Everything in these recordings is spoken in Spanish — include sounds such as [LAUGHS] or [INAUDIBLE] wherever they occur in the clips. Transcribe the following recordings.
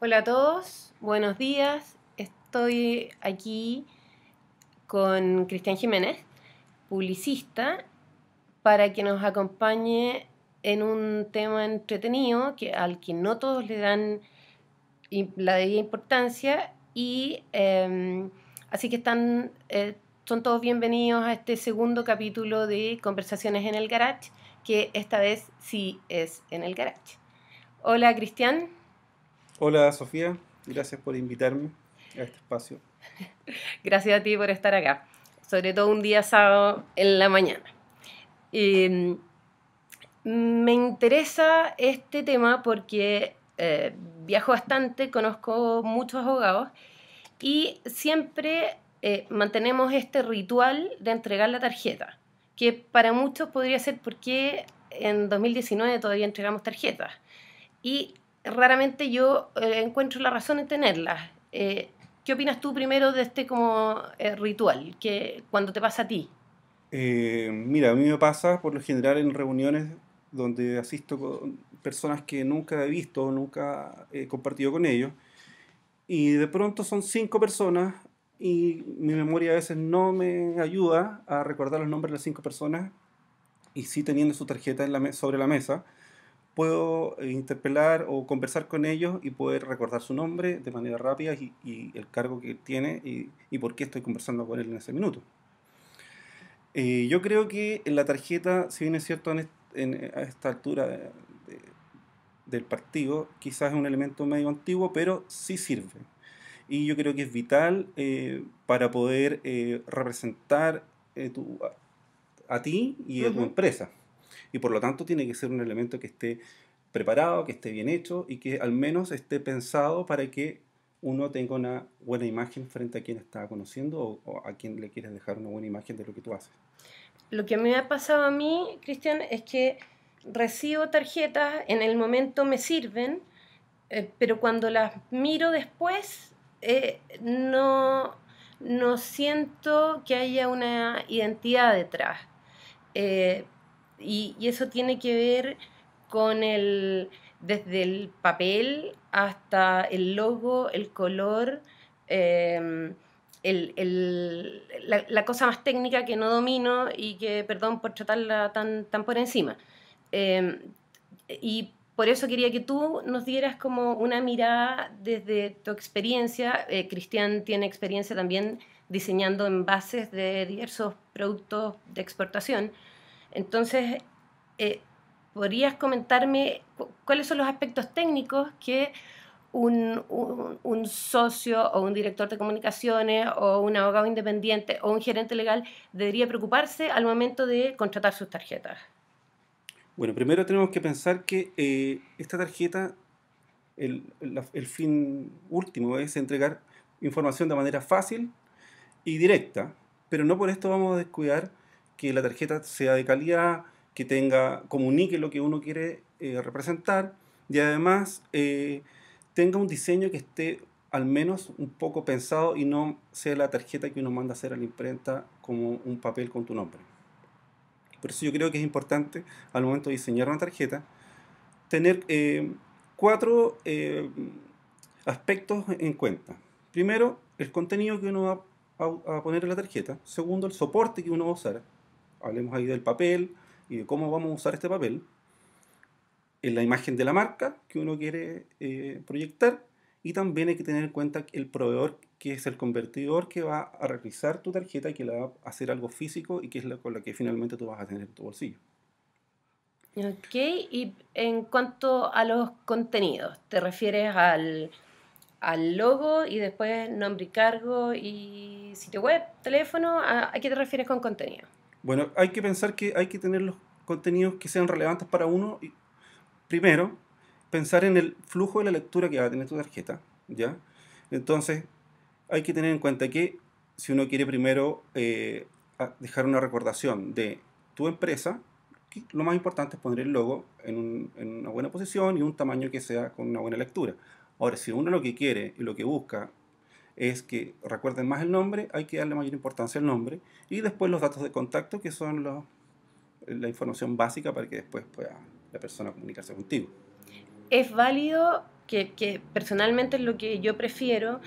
Hola a todos, buenos días. Estoy aquí con Cristian Jiménez, publicista, para que nos acompañe en un tema entretenido que, al que no todos le dan la debida importancia y em, así que están, eh, son todos bienvenidos a este segundo capítulo de Conversaciones en el Garage, que esta vez sí es en el Garage. Hola Cristian. Hola Sofía, gracias por invitarme a este espacio. [LAUGHS] gracias a ti por estar acá, sobre todo un día sábado en la mañana. Em, me interesa este tema porque eh, viajo bastante, conozco muchos abogados y siempre eh, mantenemos este ritual de entregar la tarjeta, que para muchos podría ser porque en 2019 todavía entregamos tarjetas. Y raramente yo eh, encuentro la razón en tenerlas. ¿Qué opinas tú primero de este como ritual, que cuando te pasa a ti? mira, a mí me pasa por lo general en reuniones donde asisto con personas que nunca he visto, nunca he compartido con ellos, y de pronto son cinco personas y mi memoria a veces no me ayuda a recordar los nombres de las cinco personas, y sí teniendo su tarjeta en la sobre la mesa, puedo eh, interpelar o conversar con ellos y poder recordar su nombre de manera rápida y, el cargo que tiene y, y, por qué estoy conversando con él en ese minuto. Eh, yo creo que la tarjeta, si bien es cierto en, a esta altura del partido, quizás es un elemento medio antiguo, pero sí sirve. Y yo creo que es vital eh, para poder eh, representar eh, a, ti y a tu empresa. Y por lo tanto tiene que ser un elemento que esté preparado, que esté bien hecho y que al menos esté pensado para que uno tenga una buena imagen frente a quien está conociendo o, a quien le quieres dejar una buena imagen de lo que tú haces lo que me ha pasado a mí, Cristian, es que recibo tarjetas, en el momento me sirven, eh, pero cuando las miro después, eh, no, no siento que haya una identidad detrás. Eh, y, eso tiene que ver con el, desde el papel hasta el logo, el color el, la, cosa más técnica que no domino y que, perdón por tratarla tan, tan por encima. Em, y por eso quería que tú nos dieras como una mirada desde tu experiencia. Eh, Cristian tiene experiencia también diseñando envases de diversos productos de exportación. Entonces, eh, ¿podrías comentarme cuáles son los aspectos técnicos que un, socio o un director de comunicaciones o un abogado independiente o un gerente legal debería preocuparse al momento de contratar sus tarjetas? Bueno, primero tenemos que pensar que eh, esta tarjeta, el, el, fin último es entregar información de manera fácil y directa, pero no por esto vamos a descuidar que la tarjeta sea de calidad, que tenga, comunique lo que uno quiere eh, representar y además eh, tenga un diseño que esté al menos un poco pensado y no sea la tarjeta que uno manda a hacer a la imprenta como un papel con tu nombre. Por eso yo creo que es importante al momento de diseñar una tarjeta tener eh, cuatro eh, aspectos en cuenta. Primero, el contenido que uno va a, poner en la tarjeta. Segundo, el soporte que uno va a usar. Hablemos ahí del papel y de cómo vamos a usar este papel en la imagen de la marca que uno quiere eh, proyectar y también hay que tener en cuenta el proveedor que es el convertidor que va a realizar tu tarjeta y que le va a hacer algo físico y que es la, con la que finalmente tú vas a tener en tu bolsillo. Ok, y en cuanto a los contenidos, ¿te refieres al, al logo y después nombre y cargo y sitio web, teléfono? ¿A, ¿A qué te refieres con contenido? Bueno, hay que pensar que hay que tener los contenidos que sean relevantes para uno y primero, pensar en el flujo de la lectura que va a tener tu tarjeta, ¿ya? Entonces, hay que tener en cuenta que si uno quiere primero eh, dejar una recordación de tu empresa, lo más importante es poner el logo en, una buena posición y un tamaño que sea con una buena lectura. Ahora, si uno lo que quiere y lo que busca es que recuerden más el nombre, hay que darle mayor importancia al nombre y después los datos de contacto, que son la información básica para que después pueda la persona comunicarse contigo. ¿Es válido que, que personalmente es lo que yo prefiero,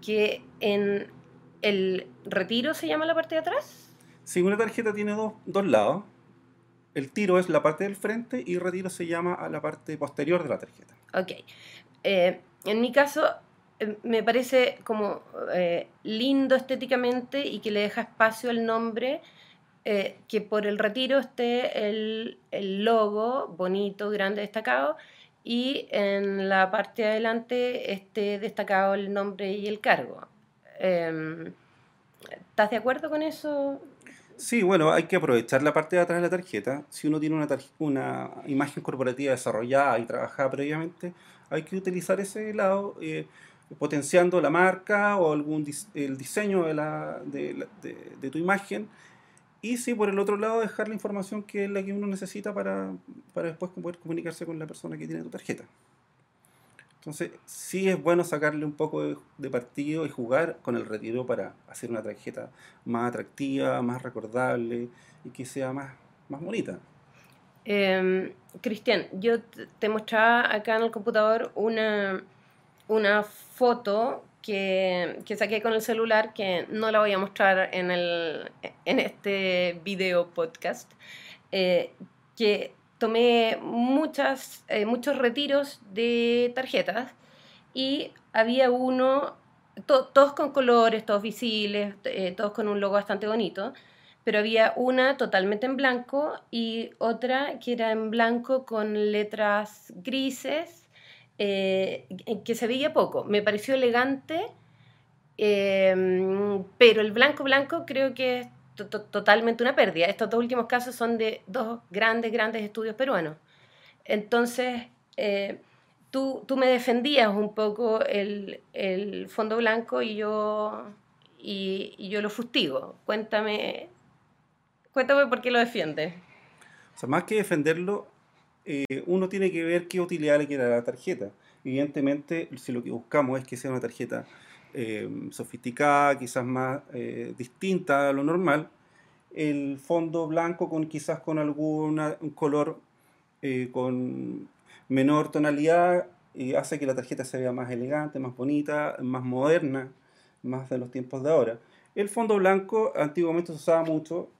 que en el retiro se llama la parte de atrás. Sí, una tarjeta tiene dos, dos lados. El tiro es la parte del frente y retiro se llama a la parte posterior de la tarjeta. Ok. Eh, en mi caso, me parece como eh, lindo estéticamente y que le deja espacio al nombre, eh, que por el retiro esté el, el logo bonito, grande, destacado, y en la parte de adelante esté destacado el nombre y el cargo. Em, ¿Estás de acuerdo con eso? Sí, bueno, hay que aprovechar la parte de atrás de la tarjeta. Si uno tiene una, una imagen corporativa desarrollada y trabajada previamente, hay que utilizar ese lado eh, potenciando la marca o algún el diseño de, la, de, tu imagen. Y sí, por el otro lado, dejar la información que es la que uno necesita para, para después poder comunicarse con la persona que tiene tu tarjeta. Entonces, sí es bueno sacarle un poco de, partido y jugar con el retiro para hacer una tarjeta más atractiva, más recordable y que sea más, más bonita. Em, Cristian, yo te mostraba acá en el computador una, una foto que, que saqué con el celular que no la voy a mostrar en, el, en este video podcast, eh, que tomé muchas, eh, muchos retiros de tarjetas y había uno, to- todos con colores, todos visibles, eh, todos con un logo bastante bonito, pero había una totalmente en blanco y otra que era en blanco con letras grises, eh, que se veía poco. Me pareció elegante, eh, pero el blanco blanco creo que es to- to- totalmente una pérdida. Estos dos últimos casos son de dos grandes, grandes estudios peruanos. Entonces, eh, tú, tú me defendías un poco el, el fondo blanco y yo, y, y yo lo fustigo. Cuéntame, cuéntame por qué lo defiendes. O sea, más que defenderlo, eh, uno tiene que ver qué utilidad le quiere dar a la tarjeta. Evidentemente, si lo que buscamos es que sea una tarjeta eh, sofisticada, quizás más eh, distinta a lo normal, el fondo blanco con quizás con alguna un color con menor tonalidad hace que la tarjeta se vea más elegante, más bonita, más moderna, más de los tiempos de ahora. El fondo blanco antiguamente se usaba mucho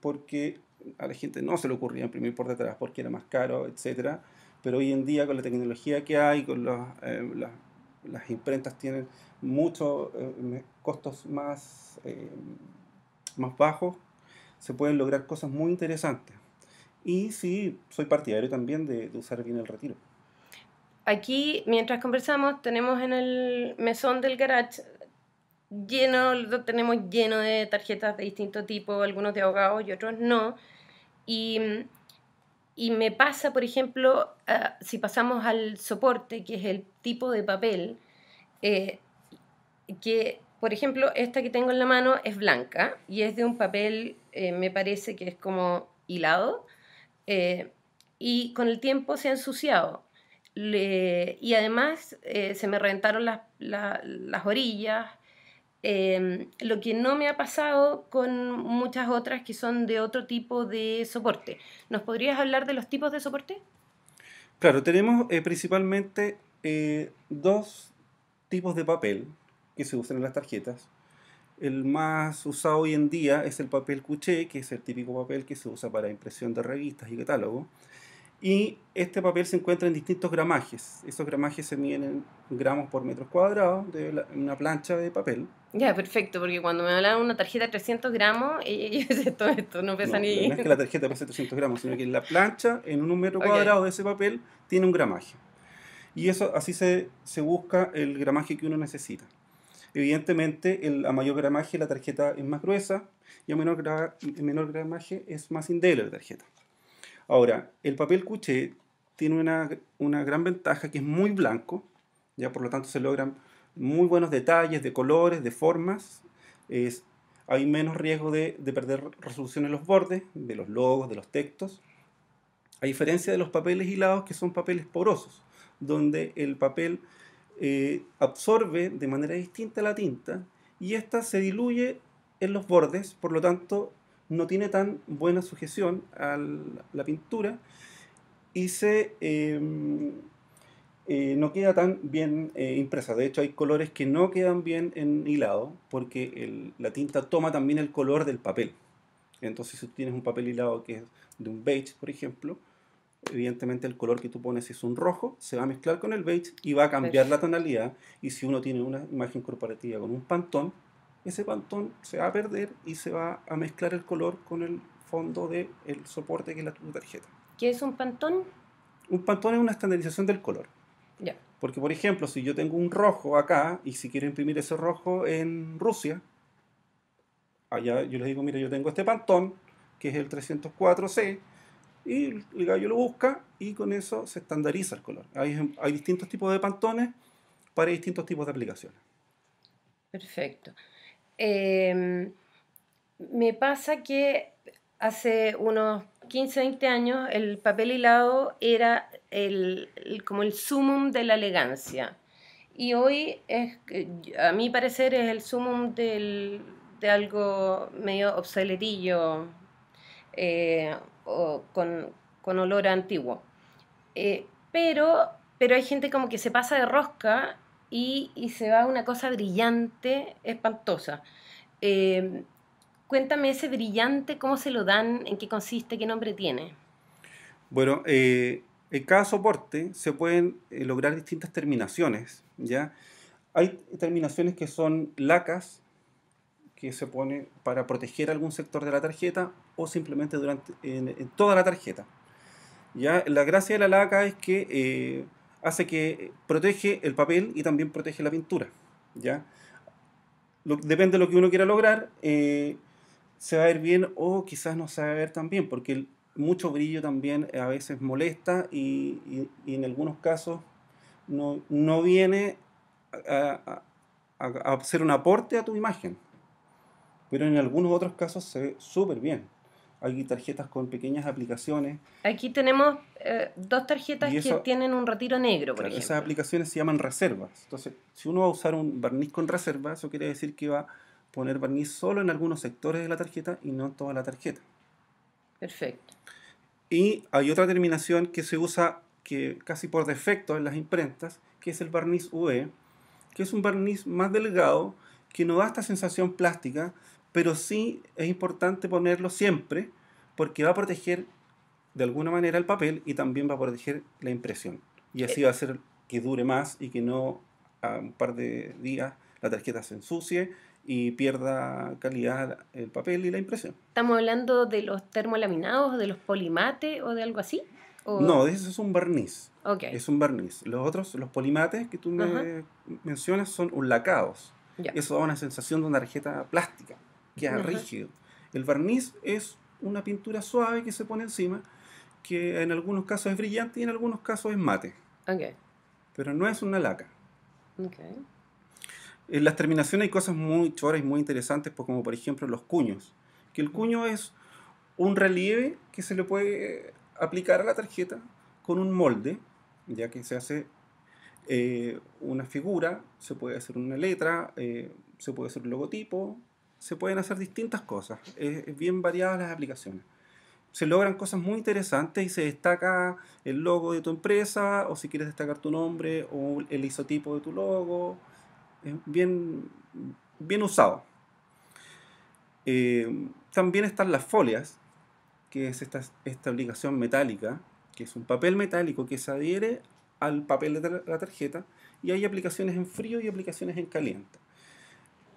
porque a la gente no se le ocurría imprimir por detrás porque era más caro, etcétera. Pero hoy en día con la tecnología que hay, con eh, las, las imprentas tienen muchos eh, costos más, eh, más bajos, se pueden lograr cosas muy interesantes. Y sí, soy partidario también de, de usar bien el retiro. Aquí, mientras conversamos, tenemos en el mesón del garage lleno, lo tenemos lleno de tarjetas de distinto tipo, algunos de abogados y otros no. Y, y me pasa, por ejemplo, ah, si pasamos al soporte, que es el tipo de papel, eh, que, por ejemplo, esta que tengo en la mano es blanca y es de un papel, eh, me parece que es como hilado, eh, y con el tiempo se ha ensuciado. Le- y además eh, se me reventaron las, la- las orillas, eh, lo que no me ha pasado con muchas otras que son de otro tipo de soporte. ¿Nos podrías hablar de los tipos de soporte? Claro, tenemos eh, principalmente eh, dos tipos de papel que se usan en las tarjetas. El más usado hoy en día es el papel cuché, que es el típico papel que se usa para impresión de revistas y catálogos. Y este papel se encuentra en distintos gramajes. Esos gramajes se miden en gramos por metros cuadrados de la- una plancha de papel. Ya, perfecto, porque cuando me hablaban de una tarjeta de 300 gramos, [LAUGHS] y decía, esto, no pesa No, ni... no es que la tarjeta pese 300 gramos, sino que la plancha en un metro Ok. cuadrado de ese papel tiene un gramaje. Y eso así se, se busca el gramaje que uno necesita. Evidentemente, el, a mayor gramaje la tarjeta es más gruesa y a menor, gra- menor gramaje es más indeleble la tarjeta. Ahora, el papel cuché tiene una, una gran ventaja que es muy blanco, ya por lo tanto se logran muy buenos detalles de colores, de formas. Hay menos riesgo de, de perder resolución en los bordes, de los logos, de los textos. A diferencia de los papeles hilados, que son papeles porosos, donde el papel eh, absorbe de manera distinta la tinta y ésta se diluye en los bordes, por lo tanto no tiene tan buena sujeción a la pintura y se, eh, eh, no queda tan bien eh, impresa. De hecho, hay colores que no quedan bien en hilado porque el- la tinta toma también el color del papel. Entonces, si tú tienes un papel hilado que es de un beige, por ejemplo, evidentemente el color que tú pones es un rojo, se va a mezclar con el beige y va a cambiar la tonalidad. Y si uno tiene una imagen corporativa con un pantón, ese pantón se va a perder y se va a mezclar el color con el fondo del soporte que es la tu tarjeta. ¿Qué es un pantón? Un pantón es una estandarización del color. Ya. Porque, por ejemplo, si yo tengo un rojo acá y si quiero imprimir ese rojo en Rusia, allá yo les digo, mira, yo tengo este pantón, que es el 304C, y el gallo lo busca y con eso se estandariza el color. Hay, hay distintos tipos de pantones para distintos tipos de aplicaciones. Perfecto. Eh, me pasa que hace unos 15, 20 años el papel hilado era el, como el sumum de la elegancia. Y hoy a mi parecer, es el sumum de algo medio obsoletillo eh, o con, con olor antiguo. Eh, pero, pero hay gente como que se pasa de rosca y, y se va una cosa brillante, espantosa. Eh, cuéntame ese brillante, cómo se lo dan, en qué consiste, qué nombre tiene. Bueno, eh, en cada soporte se pueden eh, lograr distintas terminaciones, ¿ya? Hay terminaciones que son lacas, que se pone para proteger algún sector de la tarjeta o simplemente durante en, en toda la tarjeta. ¿ya? La gracia de la laca es que eh, hace que protege el papel y también protege la pintura. ¿ya? Depende de lo que uno quiera lograr, eh, se va a ver bien o quizás no se va a ver tan bien, porque mucho brillo también a veces molesta y, en algunos casos no, no viene a, a- a- ser un aporte a tu imagen. Pero en algunos otros casos se ve súper bien. Hay tarjetas con pequeñas aplicaciones. Aquí tenemos eh, dos tarjetas Y que eso- tienen un retiro negro, por Claro, ejemplo. esas aplicaciones se llaman reservas. Entonces, si uno va a usar un barniz con reserva, eso quiere decir que va a poner barniz solo en algunos sectores de la tarjeta y no en toda la tarjeta. Perfecto. Y hay otra terminación que se usa que casi por defecto en las imprentas, que es el barniz UV, que es un barniz más delgado que no da esta sensación plástica, pero sí es importante ponerlo siempre porque va a proteger de alguna manera el papel y también va a proteger la impresión. Y así va a hacer que dure más y que no a un par de días la tarjeta se ensucie y pierda calidad el papel y la impresión. ¿Estamos hablando de los termolaminados, de los polimates o de algo así? ¿O- No, ese es un barniz. Ok, Es un barniz. Los otros, los polimates que tú me Ajá. mencionas, son un lacados. Eso da una sensación de una tarjeta plástica, queda Ajá. rígido. El barniz es una pintura suave que se pone encima, que en algunos casos es brillante y en algunos casos es mate, Ok, pero no es una laca. ok. En las terminaciones hay cosas muy choras y muy interesantes, pues, como por ejemplo los cuños. Que el cuño es un relieve que se le puede aplicar a la tarjeta con un molde, ya que se hace eh, una figura, se puede hacer una letra, eh, se puede hacer un logotipo, se pueden hacer distintas cosas. Es, bien variadas las aplicaciones. Se logran cosas muy interesantes y se destaca el logo de tu empresa, o si quieres destacar tu nombre, o el isotipo de tu logo. Es bien, bien usado. Eh, también están las folias, que es esta, esta aplicación metálica, que es un papel metálico que se adhiere al papel de la tarjeta, y hay aplicaciones en frío y aplicaciones en caliente.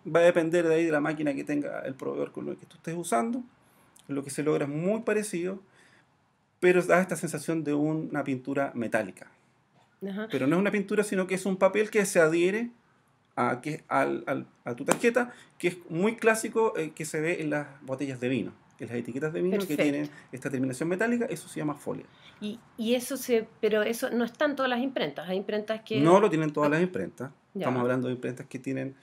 Va a depender de ahí de la máquina que tenga el proveedor con lo que tú estés usando. Lo que se logra es muy parecido, pero da esta sensación de una pintura metálica. Ajá. Pero no es una pintura, sino que es un papel que se adhiere a, que, al- al- a tu tarjeta, que es muy clásico eh, que se ve en las botellas de vino. En las etiquetas de vino Perfecto. que tienen esta terminación metálica, eso se llama folia. Y, y eso se, pero eso no está en todas las imprentas. Hay imprentas que. No lo tienen todas las imprentas. Ya. Estamos hablando de imprentas que tienen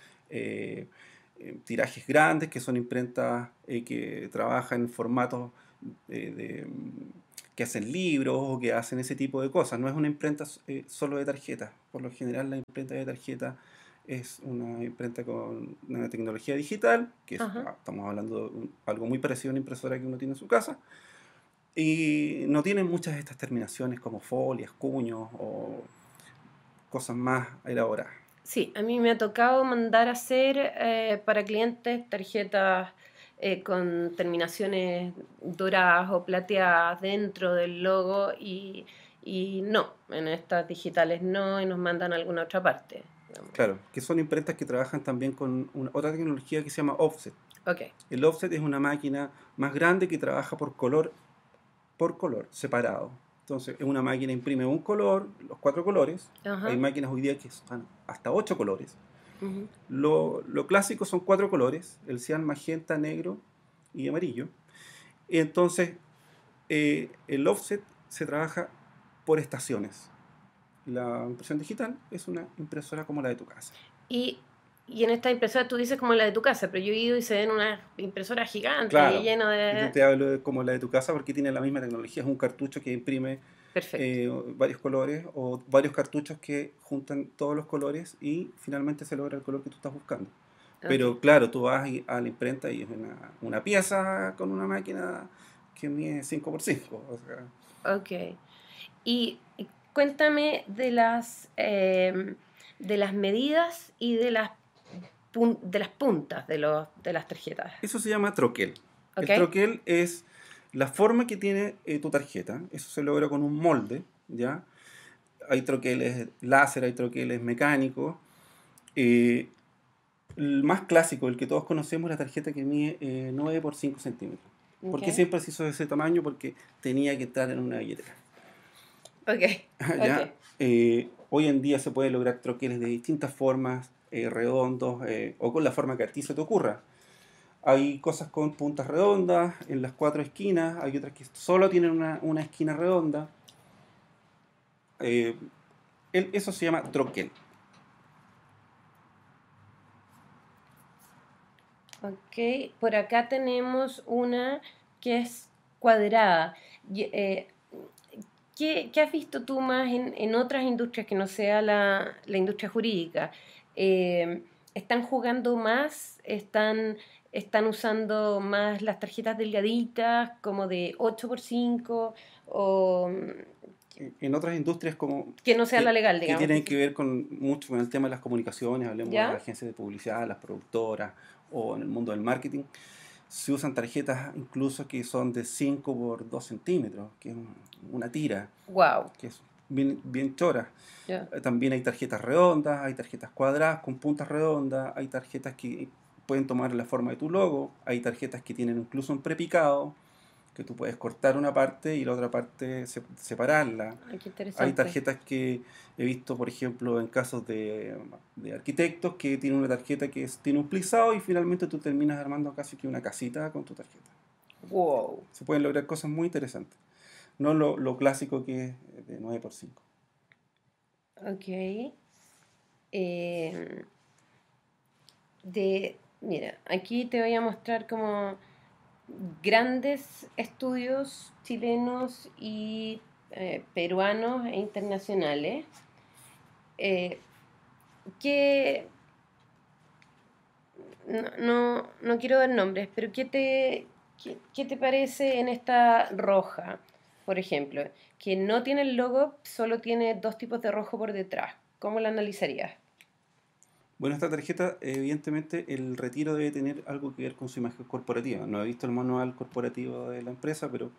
tirajes grandes, que son imprentas eh, que trabajan en formatos eh, de, mm, que hacen libros o que hacen ese tipo de cosas. No es una imprenta eh, solo de tarjetas. Por lo general la imprenta de tarjeta es una imprenta con una tecnología digital, que es- ah, estamos hablando de un- algo muy parecido a una impresora que uno tiene en su casa. Y no tienen muchas de estas terminaciones como folias, cuños o cosas más elaboradas. Sí, a mí me ha tocado mandar a hacer eh, para clientes tarjetas eh, con terminaciones doradas o plateadas dentro del logo y, y no, en estas digitales no y nos mandan a alguna otra parte. digamos. Claro, que son imprentas que trabajan también con una- otra tecnología que se llama offset. Ok, El offset es una máquina más grande que trabaja por color, por color, separado. Entonces, es una máquina imprime un color, los cuatro colores. Ajá. Hay máquinas hoy día que son hasta ocho colores. ujú, Lo, lo clásico son cuatro colores, el cian, magenta, negro y amarillo. Entonces, eh, el offset se trabaja por estaciones. La impresión digital es una impresora como la de tu casa. Y, y en esta impresora tú dices como la de tu casa, pero yo he ido y se ven una impresora gigante Claro. y lleno Y Yo de... te hablo de como la de tu casa porque tiene la misma tecnología. Es un cartucho que imprime eh, varios colores o varios cartuchos que juntan todos los colores y finalmente se logra el color que tú estás buscando. Pero Ok. claro, tú vas a la imprenta y es una, una pieza con una máquina que mide 5x5. O sea, Ok. Y y cuéntame de las, eh, de las medidas y de las, pun- de las puntas de, los, de las tarjetas. eso se llama troquel. El troquel es la forma que tiene eh, tu tarjeta. Eso se logra con un molde, ¿ya? Hay troqueles láser, hay troqueles mecánicos. Eh, el más clásico, el que todos conocemos, la tarjeta que mide eh, 9 por 5 centímetros. ¿Por qué siempre se hizo de ese tamaño? Porque tenía que estar en una billetera. Ok. [LAUGHS] ¿ya? Eh, hoy en día se puede lograr troqueles de distintas formas, eh, redondos eh, o con la forma que a ti se te ocurra. Hay cosas con puntas redondas en las cuatro esquinas, hay otras que solo tienen una, una esquina redonda. Eh, eso se llama troquel. Ok, por acá tenemos una que es cuadrada. ¿qué, qué has visto tú más en, en otras industrias que no sea la, la industria jurídica? Eh, ¿Están jugando más? ¿Están, ¿Están usando más las tarjetas delgaditas como de 8x5? ¿O En- otras industrias como que no sea que- la legal, que digamos? tienen que ver con mucho con el tema de las comunicaciones, hablemos ¿Ya? de las agencias de publicidad, las productoras o en el mundo del marketing, se usan tarjetas incluso que son de 5 por 2 centímetros, que es un- una tira, Wow. que es bien, bien chora. ya. Eh, También hay tarjetas redondas, hay tarjetas cuadradas con puntas redondas, hay tarjetas que pueden tomar la forma de tu logo, hay tarjetas que tienen incluso un prepicado, que tú puedes cortar una parte y la otra parte se- separarla. Ay, interesante. Hay tarjetas que he visto, por ejemplo, en casos de, de arquitectos que tienen una tarjeta que es- tiene un plisado y finalmente tú terminas armando casi que una casita con tu tarjeta. Wow. Se pueden lograr cosas muy interesantes. No lo, lo clásico que es de 9x5. Ok. Eh, de, mira, aquí te voy a mostrar como grandes estudios chilenos y eh, peruanos e internacionales. Eh, que no, no, no quiero dar nombres, pero ¿qué te, qué, qué te parece en esta roja, por ejemplo? Que no tiene el logo, solo tiene dos tipos de rojo por detrás. ¿Cómo la analizarías? Bueno, esta tarjeta, evidentemente, el retiro debe tener algo que ver con su imagen corporativa. No he visto el manual corporativo de la empresa, pero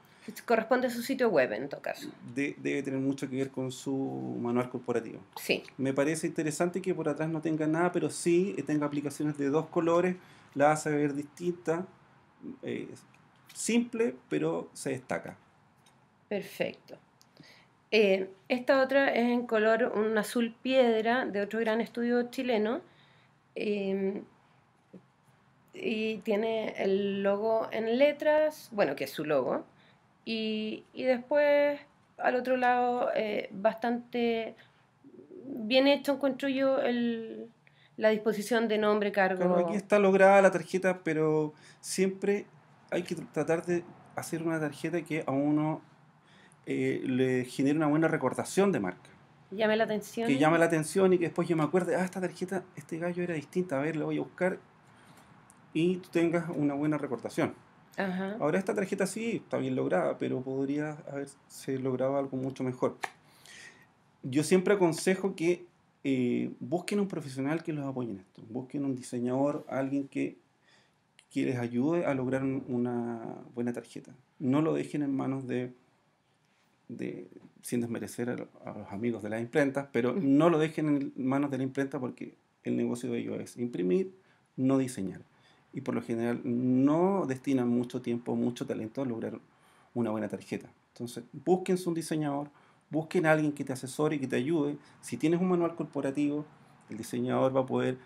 Corresponde a su sitio web, en todo caso. de- debe tener mucho que ver con su manual corporativo. Sí. Me parece interesante que por atrás no tenga nada, pero sí tenga aplicaciones de dos colores, la hace ver distinta, eh, simple, pero se destaca. Perfecto. Eh, esta otra es en color un azul piedra de otro gran estudio chileno. eh, y tiene el logo en letras, bueno, que es su logo. Y, y después al otro lado, eh, bastante bien hecho, encuentro yo el, la disposición de nombre, cargo. Claro, aquí está lograda la tarjeta, pero siempre hay que tr- tratar de hacer una tarjeta que a uno eh, le genere una buena recordación de marca. Llame la atención. Que llame la atención y que después yo me acuerde, ah, esta tarjeta, este gallo era distinta, a ver, la voy a buscar y tú tengas una buena recordación. Ajá. Ahora esta tarjeta sí está bien lograda, pero podría haberse logrado algo mucho mejor. Yo siempre aconsejo que eh, busquen un profesional que los apoye en esto. Busquen un diseñador, alguien que, que les ayude a lograr una buena tarjeta. No lo dejen en manos de, de sin desmerecer a, los amigos de las imprentas, pero no lo dejen en manos de la imprenta porque el negocio de ellos es imprimir, no diseñar. Y por lo general no destinan mucho tiempo, mucho talento a lograr una buena tarjeta. Entonces, busquen un diseñador, busquen a alguien que te asesore y que te ayude. Si tienes un manual corporativo, el diseñador va a poder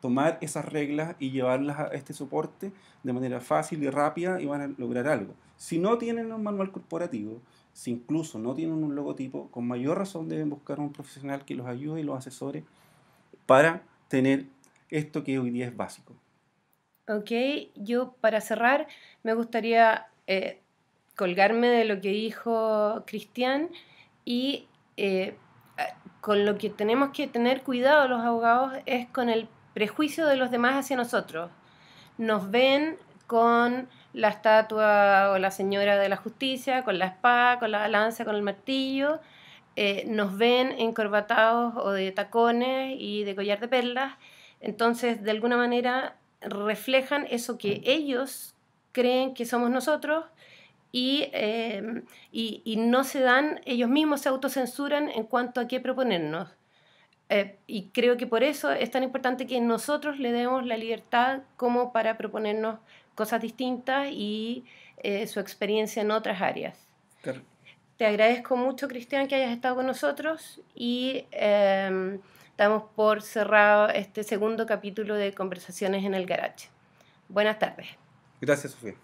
tomar esas reglas y llevarlas a este soporte de manera fácil y rápida y van a lograr algo. Si no tienen un manual corporativo, si incluso no tienen un logotipo, con mayor razón deben buscar un profesional que los ayude y los asesore para tener esto que hoy día es básico. Ok, yo para cerrar me gustaría eh, colgarme de lo que dijo Cristian y eh, con lo que tenemos que tener cuidado los abogados es con el prejuicio de los demás hacia nosotros. Nos ven con la estatua o la señora de la justicia, con la espada, con la balanza, con el martillo, eh, nos ven encorbatados o de tacones y de collar de perlas, entonces de alguna manera reflejan eso que ellos creen que somos nosotros Em, y, y, no se dan, ellos mismos se autocensuran en cuanto a qué proponernos. Eh, y creo que por eso es tan importante que nosotros le demos la libertad como para proponernos cosas distintas y eh, su experiencia en otras áreas. Te agradezco mucho, Cristian, que hayas estado con nosotros y eh, damos por cerrado este segundo capítulo de Conversaciones en el Garage. Buenas tardes. Gracias, Sofía.